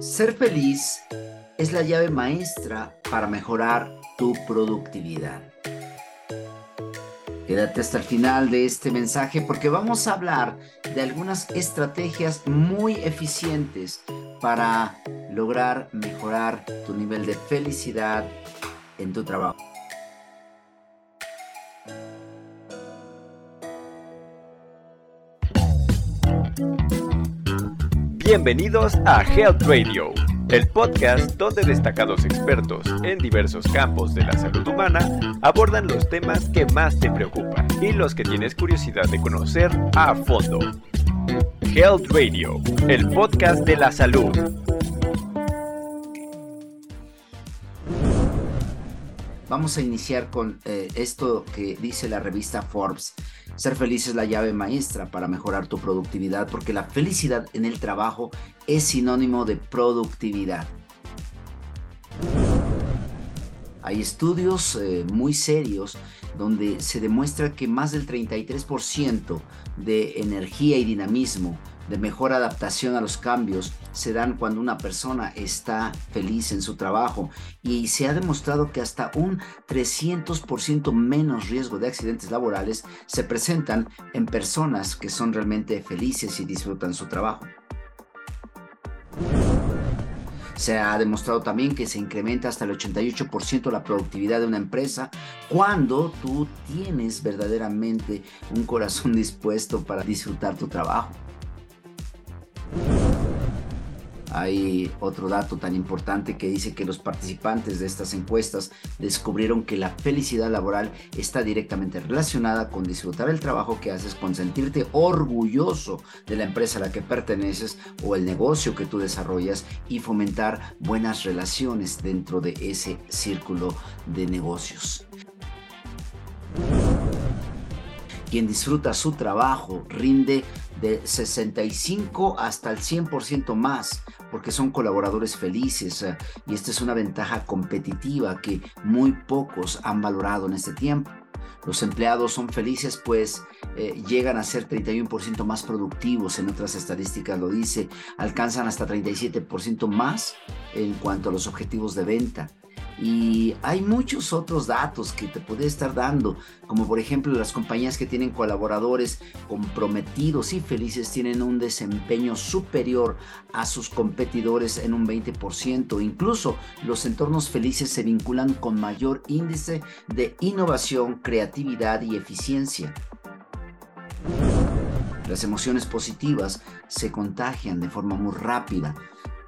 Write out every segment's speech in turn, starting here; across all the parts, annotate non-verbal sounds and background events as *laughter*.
Ser feliz es la llave maestra para mejorar tu productividad. Quédate hasta el final de este mensaje porque vamos a hablar de algunas estrategias muy eficientes para lograr mejorar tu nivel de felicidad en tu trabajo. Bienvenidos a Health Radio, el podcast donde destacados expertos en diversos campos de la salud humana abordan los temas que más te preocupan y los que tienes curiosidad de conocer a fondo. Health Radio, el podcast de la salud. Vamos a iniciar con eh, esto que dice la revista Forbes. Ser feliz es la llave maestra para mejorar tu productividad porque la felicidad en el trabajo es sinónimo de productividad. Hay estudios eh, muy serios donde se demuestra que más del 33% de energía y dinamismo de mejor adaptación a los cambios se dan cuando una persona está feliz en su trabajo y se ha demostrado que hasta un 300% menos riesgo de accidentes laborales se presentan en personas que son realmente felices y disfrutan su trabajo. Se ha demostrado también que se incrementa hasta el 88% la productividad de una empresa cuando tú tienes verdaderamente un corazón *laughs* dispuesto para disfrutar tu trabajo. Hay otro dato tan importante que dice que los participantes de estas encuestas descubrieron que la felicidad laboral está directamente relacionada con disfrutar el trabajo que haces, con sentirte orgulloso de la empresa a la que perteneces o el negocio que tú desarrollas y fomentar buenas relaciones dentro de ese círculo de negocios. Quien disfruta su trabajo rinde de 65 hasta el 100% más, porque son colaboradores felices eh, y esta es una ventaja competitiva que muy pocos han valorado en este tiempo. Los empleados son felices pues eh, llegan a ser 31% más productivos, en otras estadísticas lo dice, alcanzan hasta 37% más en cuanto a los objetivos de venta. Y hay muchos otros datos que te puede estar dando, como por ejemplo las compañías que tienen colaboradores comprometidos y felices tienen un desempeño superior a sus competidores en un 20%. Incluso los entornos felices se vinculan con mayor índice de innovación, creatividad y eficiencia. Las emociones positivas se contagian de forma muy rápida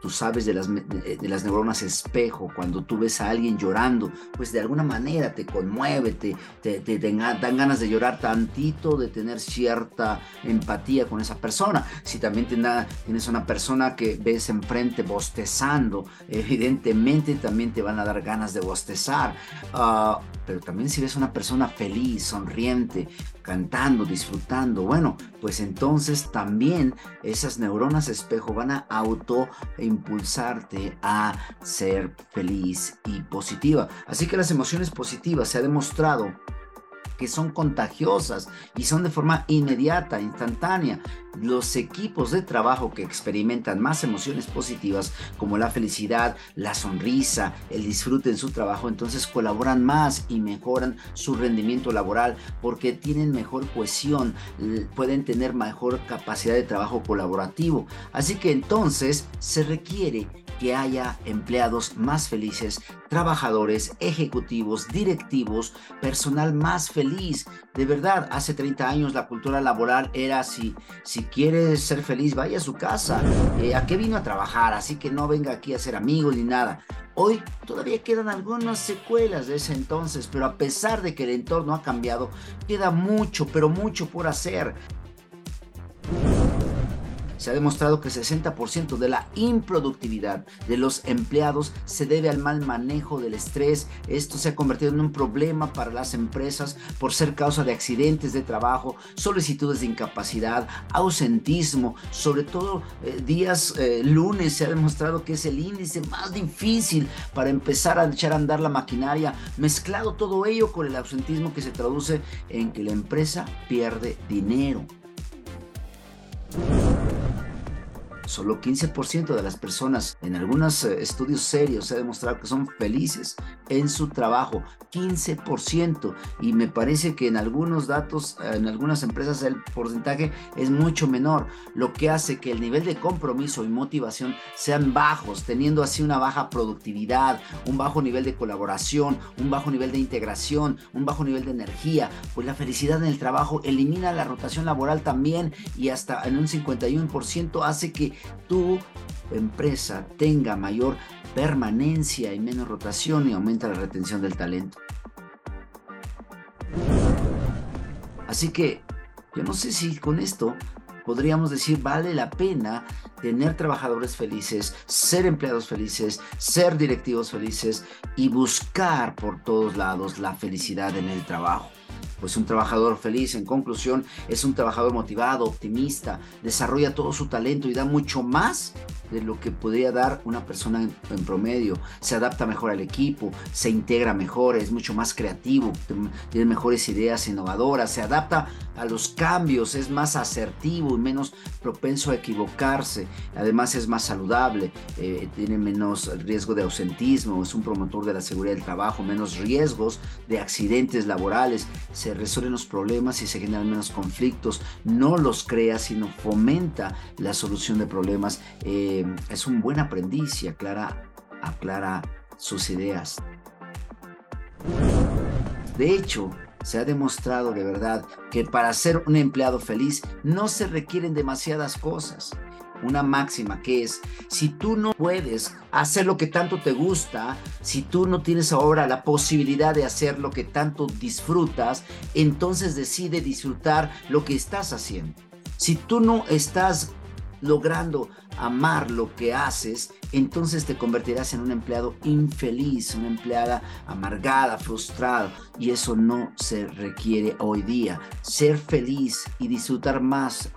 tú sabes de las, de, las neuronas espejo, cuando tú ves a alguien llorando, pues de alguna manera te conmueve, te, te, dan ganas de llorar tantito, de tener cierta empatía con esa persona. Si también tienes una persona que ves enfrente bostezando, evidentemente también te van a dar ganas de bostezar. Ah, pero también si ves una persona feliz, sonriente, cantando, disfrutando, bueno, pues entonces también esas neuronas espejo van a auto impulsarte a ser feliz y positiva. Así que las emociones positivas se ha demostrado que son contagiosas y son de forma inmediata, instantánea. Los equipos de trabajo que experimentan más emociones positivas como la felicidad, la sonrisa, el disfrute en su trabajo, entonces colaboran más y mejoran su rendimiento laboral porque tienen mejor cohesión, pueden tener mejor capacidad de trabajo colaborativo. Así que entonces se requiere que haya empleados más felices, trabajadores, ejecutivos, directivos, personal más feliz. De verdad, hace 30 años la cultura laboral era si, si quiere ser feliz, vaya a su casa. Eh, ¿A qué vino a trabajar? Así que no venga aquí a ser amigo ni nada. Hoy todavía quedan algunas secuelas de ese entonces, pero a pesar de que el entorno ha cambiado, queda mucho, pero mucho por hacer se ha demostrado que el 60% de la improductividad de los empleados se debe al mal manejo del estrés. Esto se ha convertido en un problema para las empresas por ser causa de accidentes de trabajo, solicitudes de incapacidad, ausentismo, sobre todo eh, días eh, lunes se ha demostrado que es el índice más difícil para empezar a echar a andar la maquinaria, mezclado todo ello con el ausentismo que se traduce en que la empresa pierde dinero. Solo 15% de las personas en algunos eh, estudios serios se ha demostrado que son felices en su trabajo. 15%. Y me parece que en algunos datos, en algunas empresas el porcentaje es mucho menor, lo que hace que el nivel de compromiso y motivación sean bajos, teniendo así una baja productividad, un bajo nivel de colaboración, un bajo nivel de integración, un bajo nivel de energía. Pues la felicidad en el trabajo elimina la rotación laboral también y hasta en un 51% hace que tu empresa tenga mayor permanencia y menos rotación y aumenta la retención del talento. Así que yo no sé si con esto podríamos decir vale la pena tener trabajadores felices, ser empleados felices, ser directivos felices y buscar por todos lados la felicidad en el trabajo. Pues un trabajador feliz, en conclusión, es un trabajador motivado, optimista, desarrolla todo su talento y da mucho más de lo que podría dar una persona en, promedio. Se adapta mejor al equipo, se integra mejor, es mucho más creativo, tiene mejores ideas innovadoras, se adapta a los cambios, es más asertivo y menos propenso a equivocarse. Además es más saludable, eh, tiene menos riesgo de ausentismo, es un promotor de la seguridad del trabajo, menos riesgos de accidentes laborales, se resuelven los problemas y se generan menos conflictos. No los crea, sino fomenta la solución de problemas. Eh, es un buen aprendiz y aclara, aclara sus ideas. De hecho, se ha demostrado de verdad que para ser un empleado feliz no se requieren demasiadas cosas. Una máxima que es, si tú no puedes hacer lo que tanto te gusta, si tú no tienes ahora la posibilidad de hacer lo que tanto disfrutas, entonces decide disfrutar lo que estás haciendo. Si tú no estás logrando amar lo que haces, entonces te convertirás en un empleado infeliz, una empleada amargada, frustrada. Y eso no se requiere hoy día. Ser feliz y disfrutar más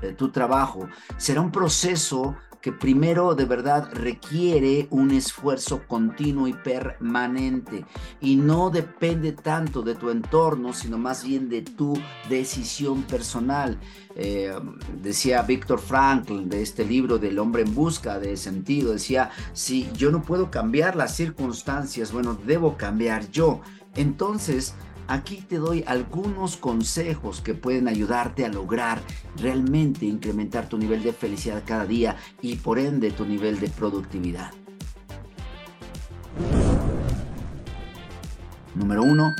de tu trabajo será un proceso primero de verdad requiere un esfuerzo continuo y permanente y no depende tanto de tu entorno, sino más bien de tu decisión personal. Eh, decía Víctor Frankl de este libro del hombre en busca de sentido, decía, si yo no puedo cambiar las circunstancias, bueno, debo cambiar yo. Entonces, Aquí te doy algunos consejos que pueden ayudarte a lograr realmente incrementar tu nivel de felicidad cada día y por ende tu nivel de productividad. Número uno,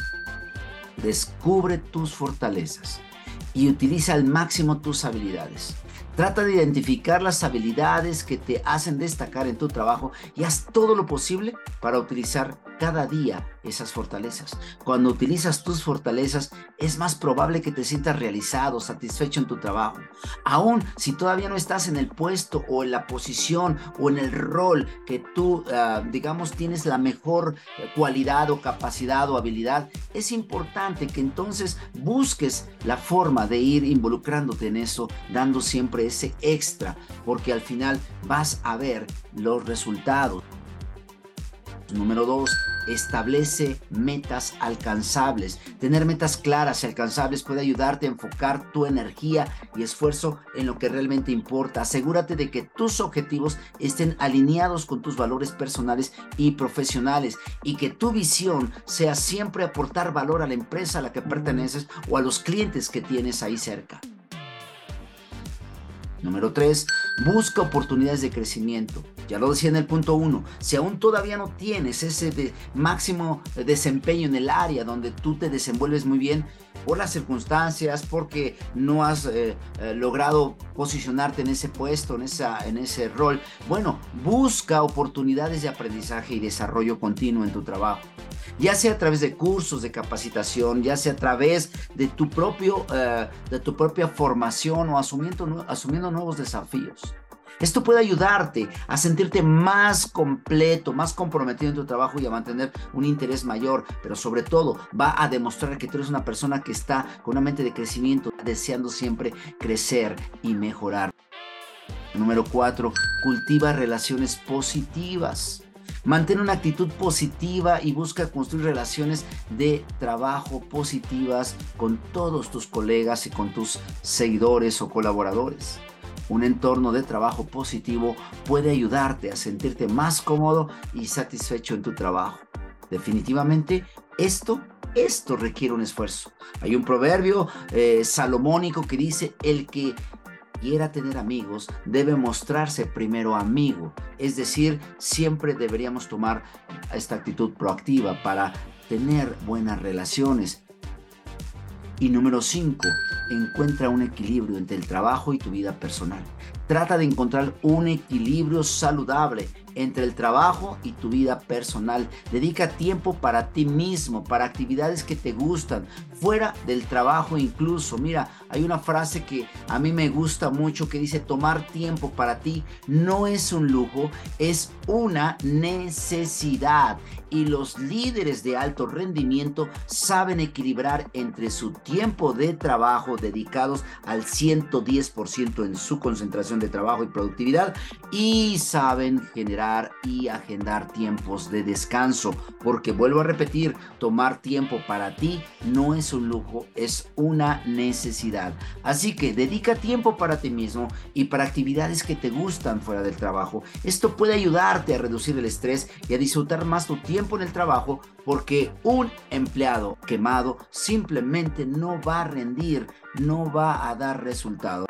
descubre tus fortalezas y utiliza al máximo tus habilidades. Trata de identificar las habilidades que te hacen destacar en tu trabajo y haz todo lo posible para utilizar cada día esas fortalezas. Cuando utilizas tus fortalezas, es más probable que te sientas realizado, satisfecho en tu trabajo. Aún si todavía no estás en el puesto o en la posición o en el rol que tú, ah, digamos, tienes la mejor cualidad o capacidad o habilidad, es importante que entonces busques la forma de ir involucrándote en eso, dando siempre ese extra, porque al final vas a ver los resultados. Número dos, establece metas alcanzables. Tener metas claras y alcanzables puede ayudarte a enfocar tu energía y esfuerzo en lo que realmente importa. Asegúrate de que tus objetivos estén alineados con tus valores personales y profesionales y que tu visión sea siempre aportar valor a la empresa a la que perteneces o a los clientes que tienes ahí cerca. Número 3. Busca oportunidades de crecimiento. Ya lo decía en el punto 1. Si aún todavía no tienes ese máximo desempeño en el área donde tú te desenvuelves muy bien, por las circunstancias, porque no has eh, eh, logrado posicionarte en ese puesto, en, esa, en ese rol, bueno, busca oportunidades de aprendizaje y desarrollo continuo en tu trabajo ya sea a través de cursos de capacitación, ya sea a través de tu, propio, eh, de tu propia formación o asumiendo, asumiendo nuevos desafíos. Esto puede ayudarte a sentirte más completo, más comprometido en tu trabajo y a mantener un interés mayor, pero sobre todo va a demostrar que tú eres una persona que está con una mente de crecimiento, deseando siempre crecer y mejorar. Número 4. Cultiva relaciones positivas. Mantén una actitud positiva y busca construir relaciones de trabajo positivas con todos tus colegas y con tus seguidores o colaboradores. Un entorno de trabajo positivo puede ayudarte a sentirte más cómodo y satisfecho en tu trabajo. Definitivamente, esto, esto requiere un esfuerzo. Hay un proverbio eh, salomónico que dice, el que quiera tener amigos debe mostrarse primero amigo. Es decir, siempre deberíamos tomar esta actitud proactiva para tener buenas relaciones. Y número 5, encuentra un equilibrio entre el trabajo y tu vida personal. Trata de encontrar un equilibrio saludable entre el trabajo y tu vida personal. Dedica tiempo para ti mismo, para actividades que te gustan, fuera del trabajo incluso. Mira, hay una frase que a mí me gusta mucho que dice, tomar tiempo para ti no es un lujo, es una necesidad. Y los líderes de alto rendimiento saben equilibrar entre su tiempo de trabajo dedicados al 110% en su concentración de trabajo y productividad y saben generar y agendar tiempos de descanso. Porque vuelvo a repetir, tomar tiempo para ti no es un lujo, es una necesidad. Así que dedica tiempo para ti mismo y para actividades que te gustan fuera del trabajo. Esto puede ayudarte a reducir el estrés y a disfrutar más tu tiempo en el trabajo porque un empleado quemado simplemente no va a rendir, no va a dar resultado.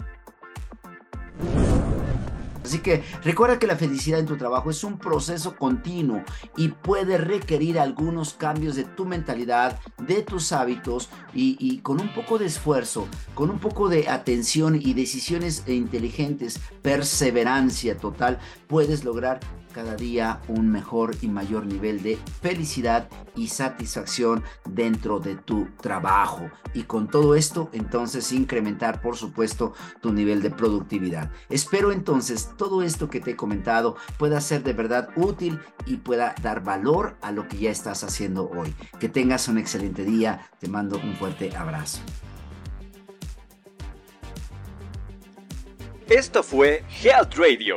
Así que recuerda que la felicidad en tu trabajo es un proceso continuo y puede requerir algunos cambios de tu mentalidad, de tus hábitos y, con un poco de esfuerzo, con un poco de atención y decisiones inteligentes, perseverancia total, puedes lograr cada día un mejor y mayor nivel de felicidad y satisfacción dentro de tu trabajo. Y con todo esto, entonces incrementar, por supuesto, tu nivel de productividad. Espero entonces todo esto que te he comentado pueda ser de verdad útil y pueda dar valor a lo que ya estás haciendo hoy. Que tengas un excelente día. Te mando un fuerte abrazo. Esto fue Health Radio